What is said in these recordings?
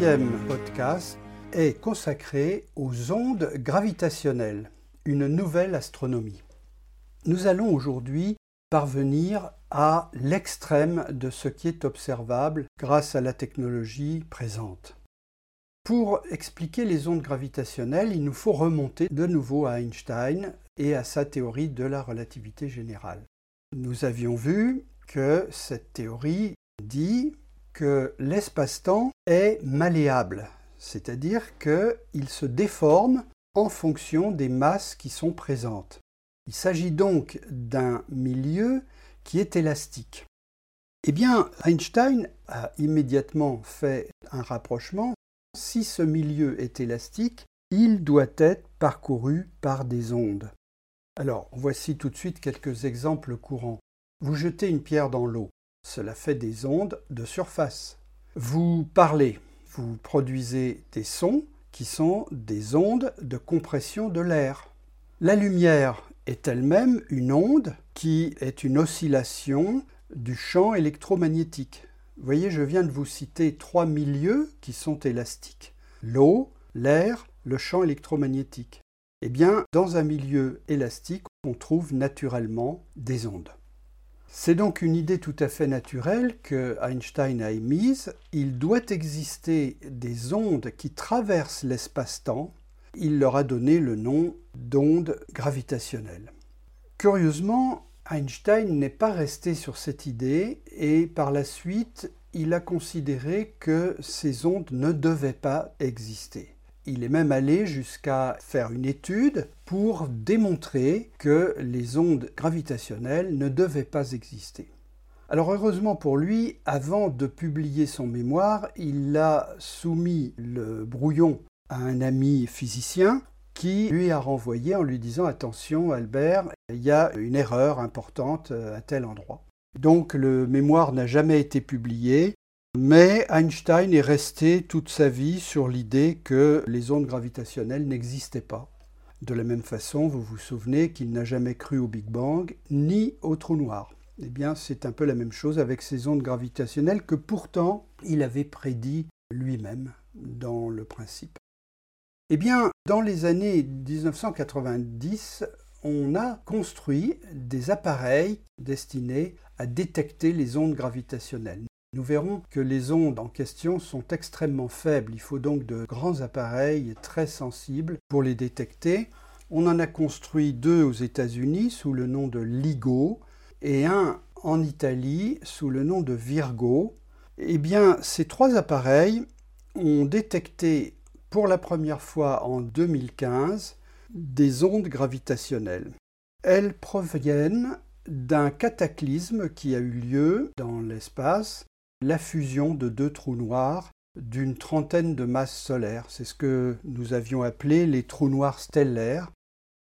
Ce sixième podcast est consacré aux ondes gravitationnelles, une nouvelle astronomie. Nous allons aujourd'hui parvenir à l'extrême de ce qui est observable grâce à la technologie présente. Pour expliquer les ondes gravitationnelles, il nous faut remonter de nouveau à Einstein et à sa théorie de la relativité générale. Nous avions vu que cette théorie dit l'espace-temps est malléable, c'est-à-dire qu'il se déforme en fonction des masses qui sont présentes. Il s'agit donc d'un milieu qui est élastique. Eh bien, Einstein a immédiatement fait un rapprochement. Si ce milieu est élastique, il doit être parcouru par des ondes. Alors, voici tout de suite quelques exemples courants. Vous jetez une pierre dans l'eau. Cela fait des ondes de surface. Vous parlez, vous produisez des sons qui sont des ondes de compression de l'air. La lumière est elle-même une onde qui est une oscillation du champ électromagnétique. Vous voyez, je viens de vous citer trois milieux qui sont élastiques. L'eau, l'air, le champ électromagnétique. Eh bien, dans un milieu élastique, on trouve naturellement des ondes. C'est donc une idée tout à fait naturelle que Einstein a émise. Il doit exister des ondes qui traversent l'espace-temps. Il leur a donné le nom d'ondes gravitationnelles. Curieusement, Einstein n'est pas resté sur cette idée et par la suite, il a considéré que ces ondes ne devaient pas exister. Il est même allé jusqu'à faire une étude pour démontrer que les ondes gravitationnelles ne devaient pas exister. Alors heureusement pour lui, avant de publier son mémoire, il a soumis le brouillon à un ami physicien qui lui a renvoyé en lui disant Attention Albert, il y a une erreur importante à tel endroit. Donc le mémoire n'a jamais été publié, mais Einstein est resté toute sa vie sur l'idée que les ondes gravitationnelles n'existaient pas. De la même façon, vous vous souvenez qu'il n'a jamais cru au Big Bang ni au trou noir. Eh bien, c'est un peu la même chose avec ces ondes gravitationnelles que pourtant il avait prédit lui-même dans le principe. Eh bien, dans les années 1990, on a construit des appareils destinés à détecter les ondes gravitationnelles. Nous verrons que les ondes en question sont extrêmement faibles. Il faut donc de grands appareils très sensibles pour les détecter. On en a construit deux aux États-Unis sous le nom de LIGO et un en Italie sous le nom de Virgo. Eh bien, ces trois appareils ont détecté pour la première fois en 2015 des ondes gravitationnelles. Elles proviennent d'un cataclysme qui a eu lieu dans l'espace la fusion de deux trous noirs d'une trentaine de masses solaires. C'est ce que nous avions appelé les trous noirs stellaires.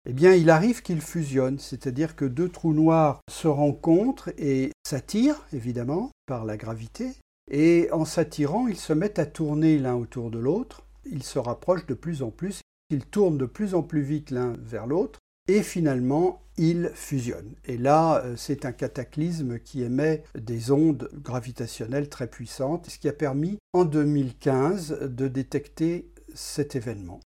Eh bien, il arrive qu'ils fusionnent, c'est-à-dire que deux trous noirs se rencontrent et s'attirent, évidemment, par la gravité, et en s'attirant, ils se mettent à tourner l'un autour de l'autre, ils se rapprochent de plus en plus, ils tournent de plus en plus vite l'un vers l'autre, et finalement ils fusionnent. Et là, euh, c'est un cataclysme qui émet des ondes gravitationnelles très puissantes, ce qui a permis en 2015 de détecter cet événement.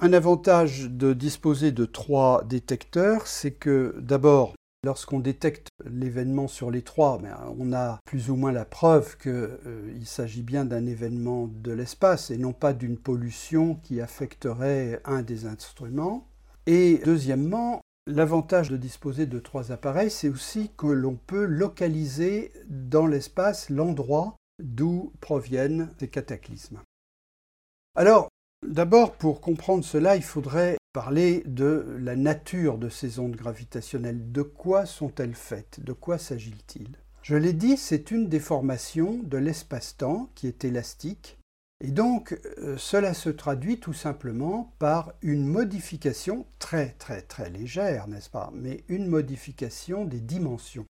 Un avantage de disposer de trois détecteurs, c'est que d'abord, lorsqu'on détecte l'événement sur les trois, ben, on a plus ou moins la preuve qu'il euh, s'agit bien d'un événement de l'espace et non pas d'une pollution qui affecterait un des instruments. Et deuxièmement, l'avantage de disposer de trois appareils, c'est aussi que l'on peut localiser dans l'espace l'endroit d'où proviennent ces cataclysmes. Alors, d'abord, pour comprendre cela, il faudrait parler de la nature de ces ondes gravitationnelles. De quoi sont-elles faites? De quoi s'agit-il? Je l'ai dit, c'est une déformation de l'espace-temps qui est élastique et donc, euh, cela se traduit tout simplement par une modification très très très légère, n'est-ce pas Mais une modification des dimensions.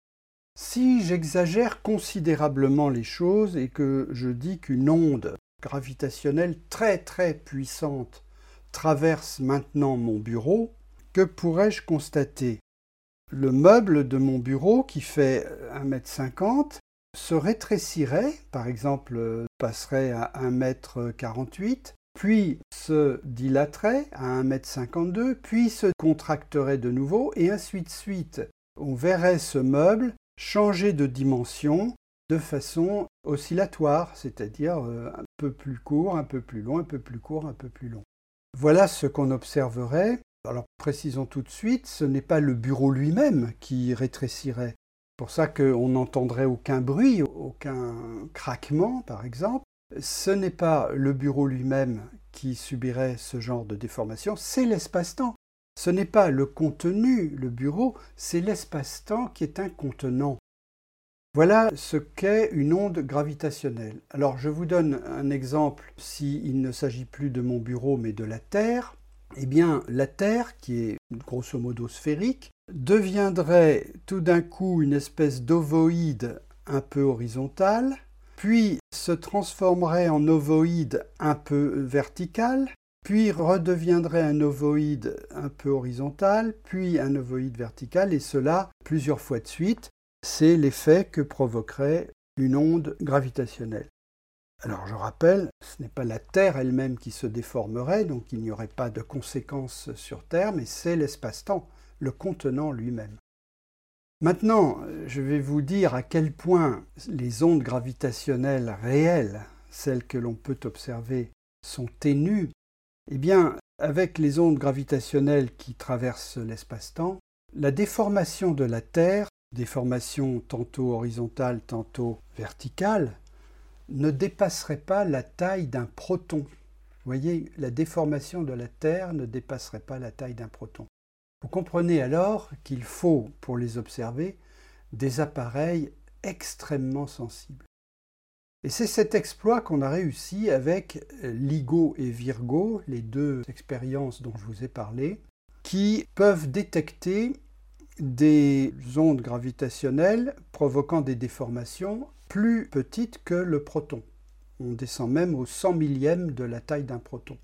Si j'exagère considérablement les choses et que je dis qu'une onde gravitationnelle très très puissante traverse maintenant mon bureau, que pourrais-je constater? Le meuble de mon bureau, qui fait 1,50 m, se rétrécirait, par exemple passerait à 1m48, puis se dilaterait à 1m52, puis se contracterait de nouveau, et ainsi de suite. On verrait ce meuble changer de dimension de façon oscillatoire, c'est-à-dire euh, un peu plus court, un peu plus long, un peu plus court, un peu plus long. Voilà ce qu'on observerait. Alors précisons tout de suite, ce n'est pas le bureau lui-même qui rétrécirait. Pour ça qu'on n'entendrait aucun bruit, aucun craquement par exemple. Ce n'est pas le bureau lui-même qui subirait ce genre de déformation, c'est l'espace-temps. Ce n'est pas le contenu, le bureau, c'est l'espace-temps qui est un contenant. Voilà ce qu'est une onde gravitationnelle. Alors je vous donne un exemple s'il ne s'agit plus de mon bureau mais de la Terre. Eh bien la Terre, qui est grosso modo sphérique, deviendrait tout d'un coup une espèce d'ovoïde un peu horizontale, puis se transformerait en ovoïde un peu vertical, puis redeviendrait un ovoïde un peu horizontal, puis un ovoïde vertical, et cela plusieurs fois de suite, c'est l'effet que provoquerait une onde gravitationnelle. Alors je rappelle, ce n'est pas la Terre elle-même qui se déformerait, donc il n'y aurait pas de conséquences sur Terre, mais c'est l'espace-temps, le contenant lui-même. Maintenant, je vais vous dire à quel point les ondes gravitationnelles réelles, celles que l'on peut observer, sont ténues. Eh bien, avec les ondes gravitationnelles qui traversent l'espace-temps, la déformation de la Terre des formations tantôt horizontales, tantôt verticales, ne dépasserait pas la taille d'un proton. Vous voyez, la déformation de la Terre ne dépasserait pas la taille d'un proton. Vous comprenez alors qu'il faut, pour les observer, des appareils extrêmement sensibles. Et c'est cet exploit qu'on a réussi avec LIGO et Virgo, les deux expériences dont je vous ai parlé, qui peuvent détecter des ondes gravitationnelles provoquant des déformations plus petites que le proton. On descend même au 100 millième de la taille d'un proton.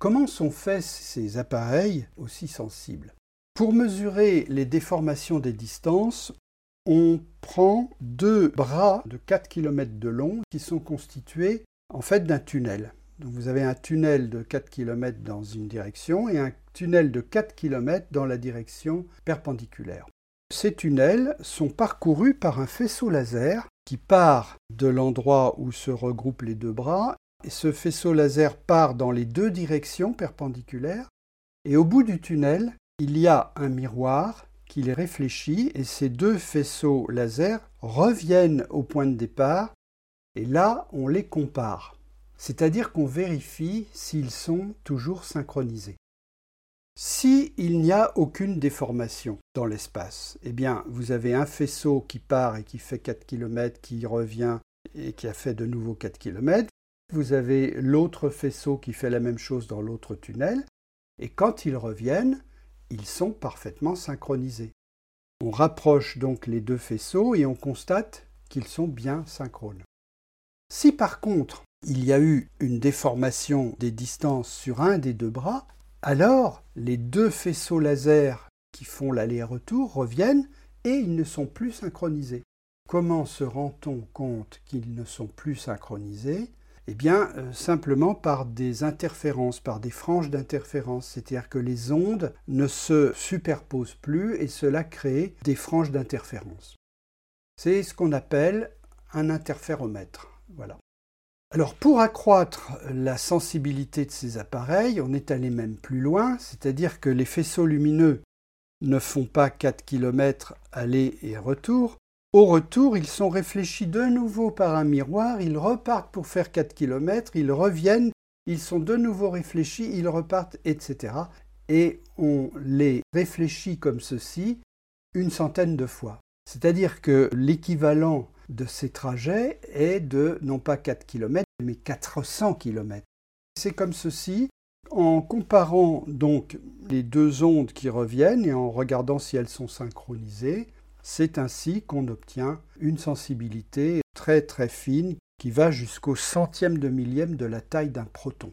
Comment sont faits ces appareils aussi sensibles? Pour mesurer les déformations des distances, on prend deux bras de 4 km de long qui sont constitués en fait d'un tunnel. Vous avez un tunnel de 4 km dans une direction et un tunnel de 4 km dans la direction perpendiculaire. Ces tunnels sont parcourus par un faisceau laser qui part de l'endroit où se regroupent les deux bras, et ce faisceau laser part dans les deux directions perpendiculaires, et au bout du tunnel, il y a un miroir qui les réfléchit, et ces deux faisceaux laser reviennent au point de départ, et là on les compare c'est-à-dire qu'on vérifie s'ils sont toujours synchronisés. S'il n'y a aucune déformation dans l'espace, eh bien, vous avez un faisceau qui part et qui fait 4 km, qui revient et qui a fait de nouveau 4 km. Vous avez l'autre faisceau qui fait la même chose dans l'autre tunnel. Et quand ils reviennent, ils sont parfaitement synchronisés. On rapproche donc les deux faisceaux et on constate qu'ils sont bien synchrones. Si par contre il y a eu une déformation des distances sur un des deux bras, alors les deux faisceaux laser qui font l'aller-retour reviennent et ils ne sont plus synchronisés. Comment se rend-on compte qu'ils ne sont plus synchronisés? Eh bien, euh, simplement par des interférences, par des franges d'interférence, c'est-à-dire que les ondes ne se superposent plus et cela crée des franges d'interférence. C'est ce qu'on appelle un interféromètre. Alors pour accroître la sensibilité de ces appareils, on est allé même plus loin, c'est-à-dire que les faisceaux lumineux ne font pas 4 km aller et retour. Au retour, ils sont réfléchis de nouveau par un miroir, ils repartent pour faire 4 km, ils reviennent, ils sont de nouveau réfléchis, ils repartent, etc. Et on les réfléchit comme ceci une centaine de fois. C'est-à-dire que l'équivalent de ces trajets est de non pas 4 km, mais 400 km. C'est comme ceci, en comparant donc les deux ondes qui reviennent et en regardant si elles sont synchronisées, c'est ainsi qu'on obtient une sensibilité très très fine qui va jusqu'au centième de millième de la taille d'un proton.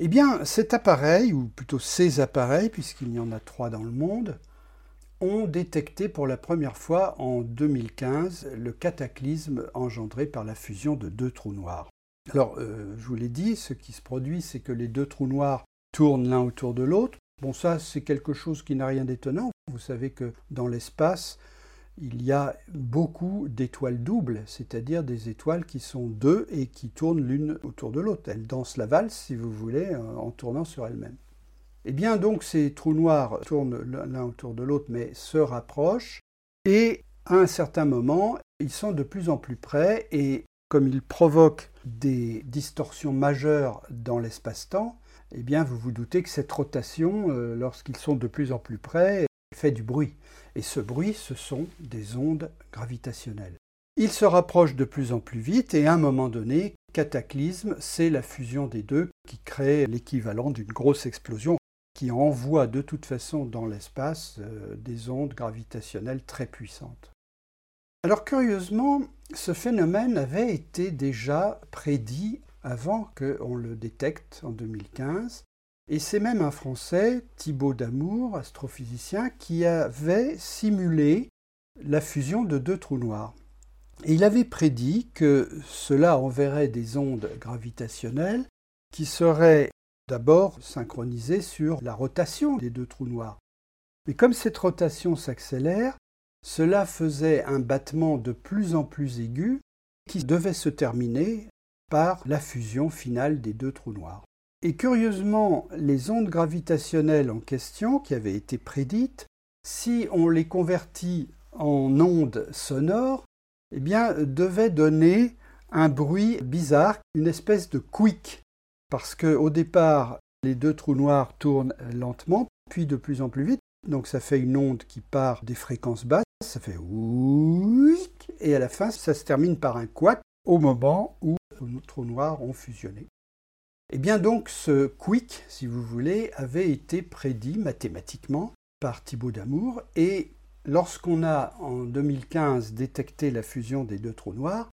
Eh bien, cet appareil, ou plutôt ces appareils, puisqu'il y en a trois dans le monde, ont détecté pour la première fois en 2015 le cataclysme engendré par la fusion de deux trous noirs. Alors, euh, je vous l'ai dit, ce qui se produit, c'est que les deux trous noirs tournent l'un autour de l'autre. Bon, ça, c'est quelque chose qui n'a rien d'étonnant. Vous savez que dans l'espace, il y a beaucoup d'étoiles doubles, c'est-à-dire des étoiles qui sont deux et qui tournent l'une autour de l'autre. Elles dansent la valse, si vous voulez, en tournant sur elles-mêmes. Eh bien, donc, ces trous noirs tournent l'un autour de l'autre, mais se rapprochent, et à un certain moment, ils sont de plus en plus près, et comme ils provoquent des distorsions majeures dans l'espace-temps, eh bien, vous vous doutez que cette rotation, euh, lorsqu'ils sont de plus en plus près, fait du bruit. Et ce bruit, ce sont des ondes gravitationnelles. Ils se rapprochent de plus en plus vite et à un moment donné, cataclysme, c'est la fusion des deux qui crée l'équivalent d'une grosse explosion qui envoie de toute façon dans l'espace euh, des ondes gravitationnelles très puissantes. Alors curieusement, ce phénomène avait été déjà prédit avant qu'on le détecte en 2015, et c'est même un Français, Thibaut Damour, astrophysicien, qui avait simulé la fusion de deux trous noirs. Et il avait prédit que cela enverrait des ondes gravitationnelles qui seraient d'abord synchronisées sur la rotation des deux trous noirs. Mais comme cette rotation s'accélère, cela faisait un battement de plus en plus aigu qui devait se terminer par la fusion finale des deux trous noirs. Et curieusement, les ondes gravitationnelles en question, qui avaient été prédites, si on les convertit en ondes sonores, eh bien, devaient donner un bruit bizarre, une espèce de quick. Parce qu'au départ, les deux trous noirs tournent lentement, puis de plus en plus vite. Donc ça fait une onde qui part des fréquences basses, ça fait ouic, et à la fin, ça se termine par un quack au moment où les trous noirs ont fusionné. Et bien donc ce quick, si vous voulez, avait été prédit mathématiquement par Thibaut Damour et lorsqu'on a en 2015 détecté la fusion des deux trous noirs,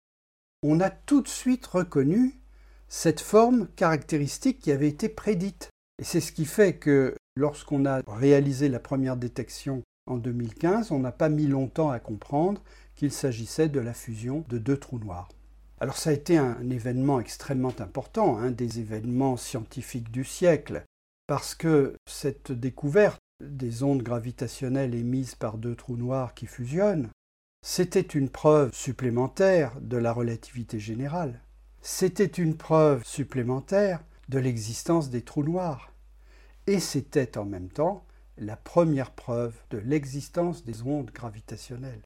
on a tout de suite reconnu cette forme caractéristique qui avait été prédite. Et c'est ce qui fait que lorsqu'on a réalisé la première détection en 2015, on n'a pas mis longtemps à comprendre qu'il s'agissait de la fusion de deux trous noirs. Alors ça a été un événement extrêmement important, un des événements scientifiques du siècle, parce que cette découverte des ondes gravitationnelles émises par deux trous noirs qui fusionnent, c'était une preuve supplémentaire de la relativité générale. C'était une preuve supplémentaire de l'existence des trous noirs. Et c'était en même temps la première preuve de l'existence des ondes gravitationnelles.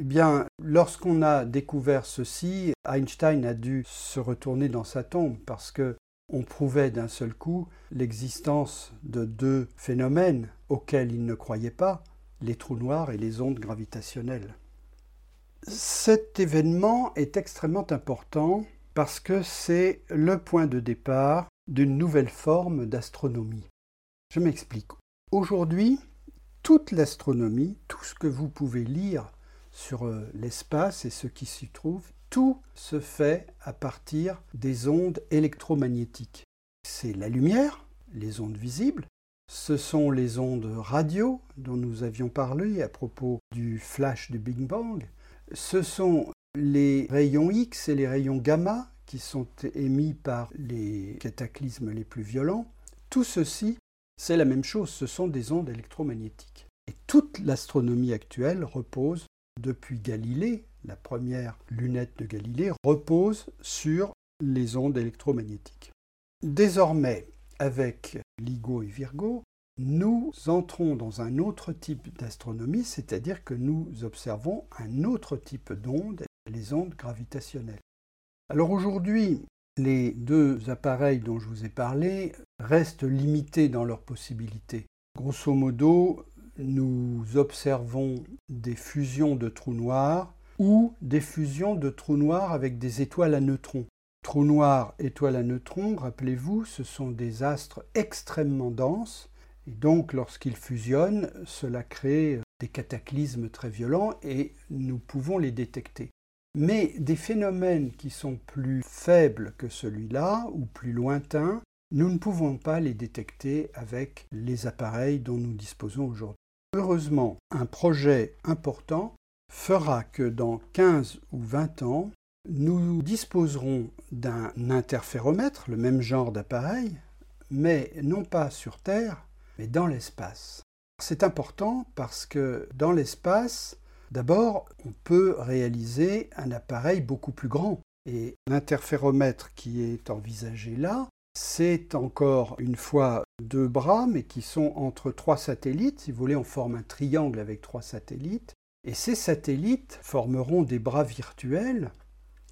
Eh bien, lorsqu'on a découvert ceci, Einstein a dû se retourner dans sa tombe parce que on prouvait d'un seul coup l'existence de deux phénomènes auxquels il ne croyait pas, les trous noirs et les ondes gravitationnelles. Cet événement est extrêmement important parce que c'est le point de départ d'une nouvelle forme d'astronomie. Je m'explique. Aujourd'hui, toute l'astronomie, tout ce que vous pouvez lire sur euh, l'espace et ce qui s'y trouve, tout se fait à partir des ondes électromagnétiques. C'est la lumière, les ondes visibles, ce sont les ondes radio dont nous avions parlé à propos du flash du Big Bang, ce sont les rayons X et les rayons gamma qui sont émis par les cataclysmes les plus violents. Tout ceci, c'est la même chose, ce sont des ondes électromagnétiques. Et toute l'astronomie actuelle repose depuis Galilée, la première lunette de Galilée, repose sur les ondes électromagnétiques. Désormais, avec LIGO et Virgo, nous entrons dans un autre type d'astronomie, c'est-à-dire que nous observons un autre type d'ondes, les ondes gravitationnelles. Alors aujourd'hui, les deux appareils dont je vous ai parlé restent limités dans leurs possibilités. Grosso modo, nous observons des fusions de trous noirs ou des fusions de trous noirs avec des étoiles à neutrons. Trous noirs, étoiles à neutrons, rappelez-vous, ce sont des astres extrêmement denses, et donc lorsqu'ils fusionnent, cela crée des cataclysmes très violents et nous pouvons les détecter. Mais des phénomènes qui sont plus faibles que celui-là ou plus lointains, nous ne pouvons pas les détecter avec les appareils dont nous disposons aujourd'hui. Heureusement, un projet important fera que dans 15 ou 20 ans, nous disposerons d'un interféromètre, le même genre d'appareil, mais non pas sur Terre, mais dans l'espace. C'est important parce que dans l'espace, d'abord, on peut réaliser un appareil beaucoup plus grand. Et l'interféromètre qui est envisagé là, c'est encore une fois deux bras, mais qui sont entre trois satellites. Si vous voulez, on forme un triangle avec trois satellites. Et ces satellites formeront des bras virtuels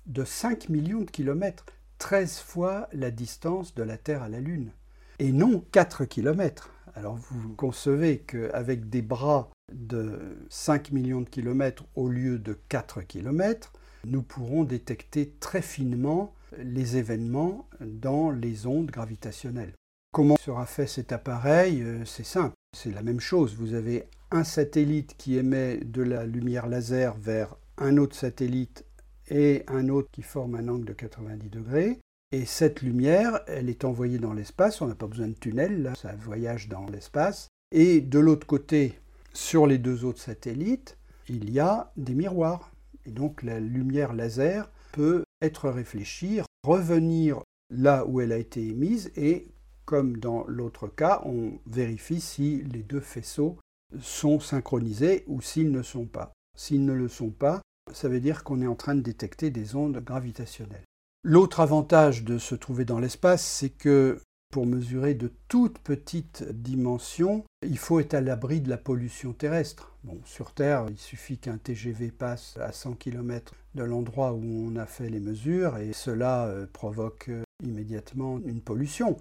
de 5 millions de kilomètres, 13 fois la distance de la Terre à la Lune, et non 4 kilomètres. Alors vous concevez qu'avec des bras de 5 millions de kilomètres au lieu de 4 kilomètres, nous pourrons détecter très finement les événements dans les ondes gravitationnelles. Comment sera fait cet appareil? Euh, C'est simple, c'est la même chose. Vous avez un satellite qui émet de la lumière laser vers un autre satellite et un autre qui forme un angle de 90 degrés. Et cette lumière, elle est envoyée dans l'espace, on n'a pas besoin de tunnel, ça voyage dans l'espace. Et de l'autre côté, sur les deux autres satellites, il y a des miroirs. Et donc la lumière laser peut être réfléchie, revenir là où elle a été émise, et comme dans l'autre cas, on vérifie si les deux faisceaux sont synchronisés ou s'ils ne sont pas. S'ils ne le sont pas, ça veut dire qu'on est en train de détecter des ondes gravitationnelles. L'autre avantage de se trouver dans l'espace, c'est que pour mesurer de toutes petites dimensions, il faut être à l'abri de la pollution terrestre. Bon, sur Terre, il suffit qu'un TGV passe à 100 km de l'endroit où on a fait les mesures et cela euh, provoque euh, immédiatement une pollution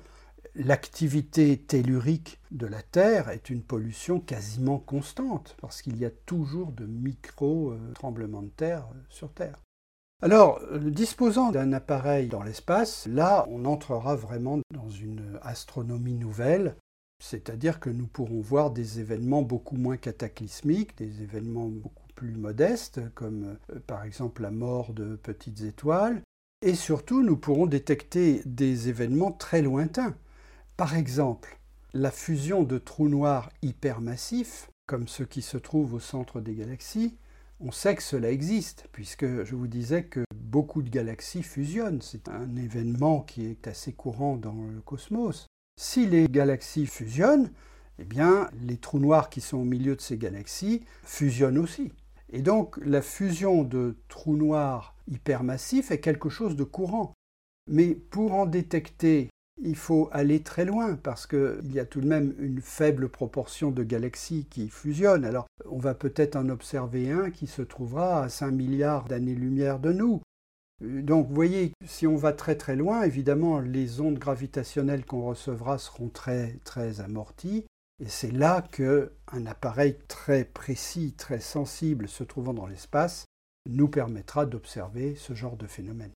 l'activité tellurique de la Terre est une pollution quasiment constante, parce qu'il y a toujours de micro-tremblements de terre sur Terre. Alors, disposant d'un appareil dans l'espace, là, on entrera vraiment dans une astronomie nouvelle, c'est-à-dire que nous pourrons voir des événements beaucoup moins cataclysmiques, des événements beaucoup plus modestes, comme euh, par exemple la mort de petites étoiles, et surtout nous pourrons détecter des événements très lointains. Par exemple, la fusion de trous noirs hypermassifs, comme ceux qui se trouvent au centre des galaxies, on sait que cela existe, puisque je vous disais que beaucoup de galaxies fusionnent. C'est un événement qui est assez courant dans le cosmos. Si les galaxies fusionnent, eh bien, les trous noirs qui sont au milieu de ces galaxies fusionnent aussi. Et donc, la fusion de trous noirs hypermassifs est quelque chose de courant. Mais pour en détecter il faut aller très loin parce qu'il y a tout de même une faible proportion de galaxies qui fusionnent. Alors on va peut-être en observer un qui se trouvera à 5 milliards d'années-lumière de nous. Donc vous voyez, si on va très très loin, évidemment les ondes gravitationnelles qu'on recevra seront très très amorties. Et c'est là qu'un appareil très précis, très sensible se trouvant dans l'espace nous permettra d'observer ce genre de phénomène.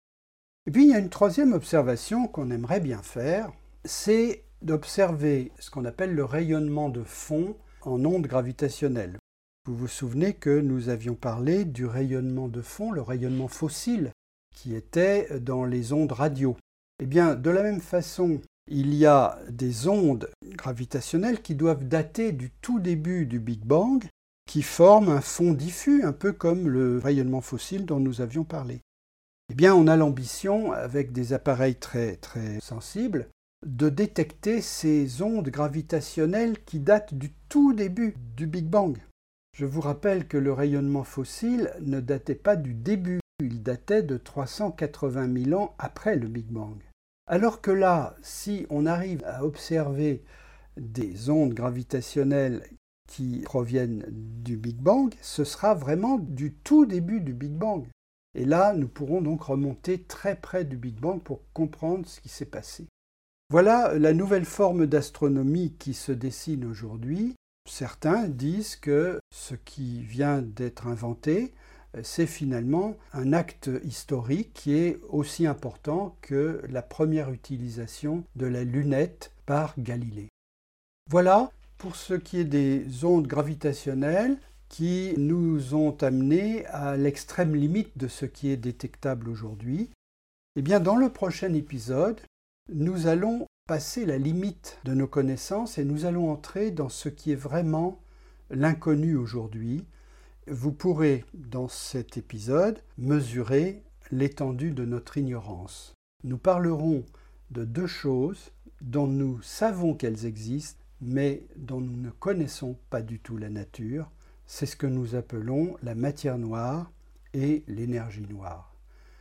Et puis il y a une troisième observation qu'on aimerait bien faire, c'est d'observer ce qu'on appelle le rayonnement de fond en ondes gravitationnelles. Vous vous souvenez que nous avions parlé du rayonnement de fond, le rayonnement fossile, qui était dans les ondes radio. Eh bien, de la même façon, il y a des ondes gravitationnelles qui doivent dater du tout début du Big Bang, qui forment un fond diffus, un peu comme le rayonnement fossile dont nous avions parlé. Eh bien, on a l'ambition, avec des appareils très, très sensibles, de détecter ces ondes gravitationnelles qui datent du tout début du Big Bang. Je vous rappelle que le rayonnement fossile ne datait pas du début, il datait de 380 000 ans après le Big Bang. Alors que là, si on arrive à observer des ondes gravitationnelles qui proviennent du Big Bang, ce sera vraiment du tout début du Big Bang. Et là, nous pourrons donc remonter très près du Big Bang pour comprendre ce qui s'est passé. Voilà la nouvelle forme d'astronomie qui se dessine aujourd'hui. Certains disent que ce qui vient d'être inventé, c'est finalement un acte historique qui est aussi important que la première utilisation de la lunette par Galilée. Voilà pour ce qui est des ondes gravitationnelles qui nous ont amenés à l'extrême limite de ce qui est détectable aujourd'hui. Eh bien, dans le prochain épisode, nous allons passer la limite de nos connaissances et nous allons entrer dans ce qui est vraiment l'inconnu aujourd'hui, vous pourrez, dans cet épisode, mesurer l'étendue de notre ignorance. Nous parlerons de deux choses dont nous savons qu'elles existent, mais dont nous ne connaissons pas du tout la nature. C'est ce que nous appelons la matière noire et l'énergie noire.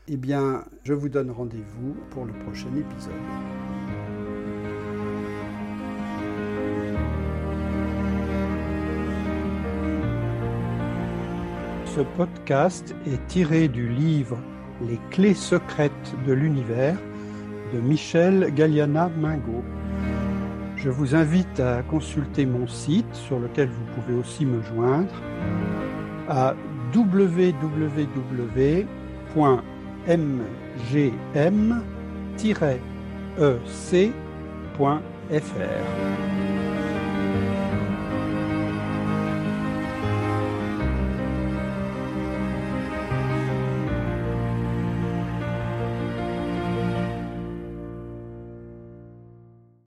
Eh bien, je vous donne rendez-vous pour le prochain épisode. Ce podcast est tiré du livre Les clés secrètes de l'univers de Michel Galliana Mingo. Je vous invite à consulter mon site sur lequel vous pouvez aussi me joindre à www.mgm-ec.fr.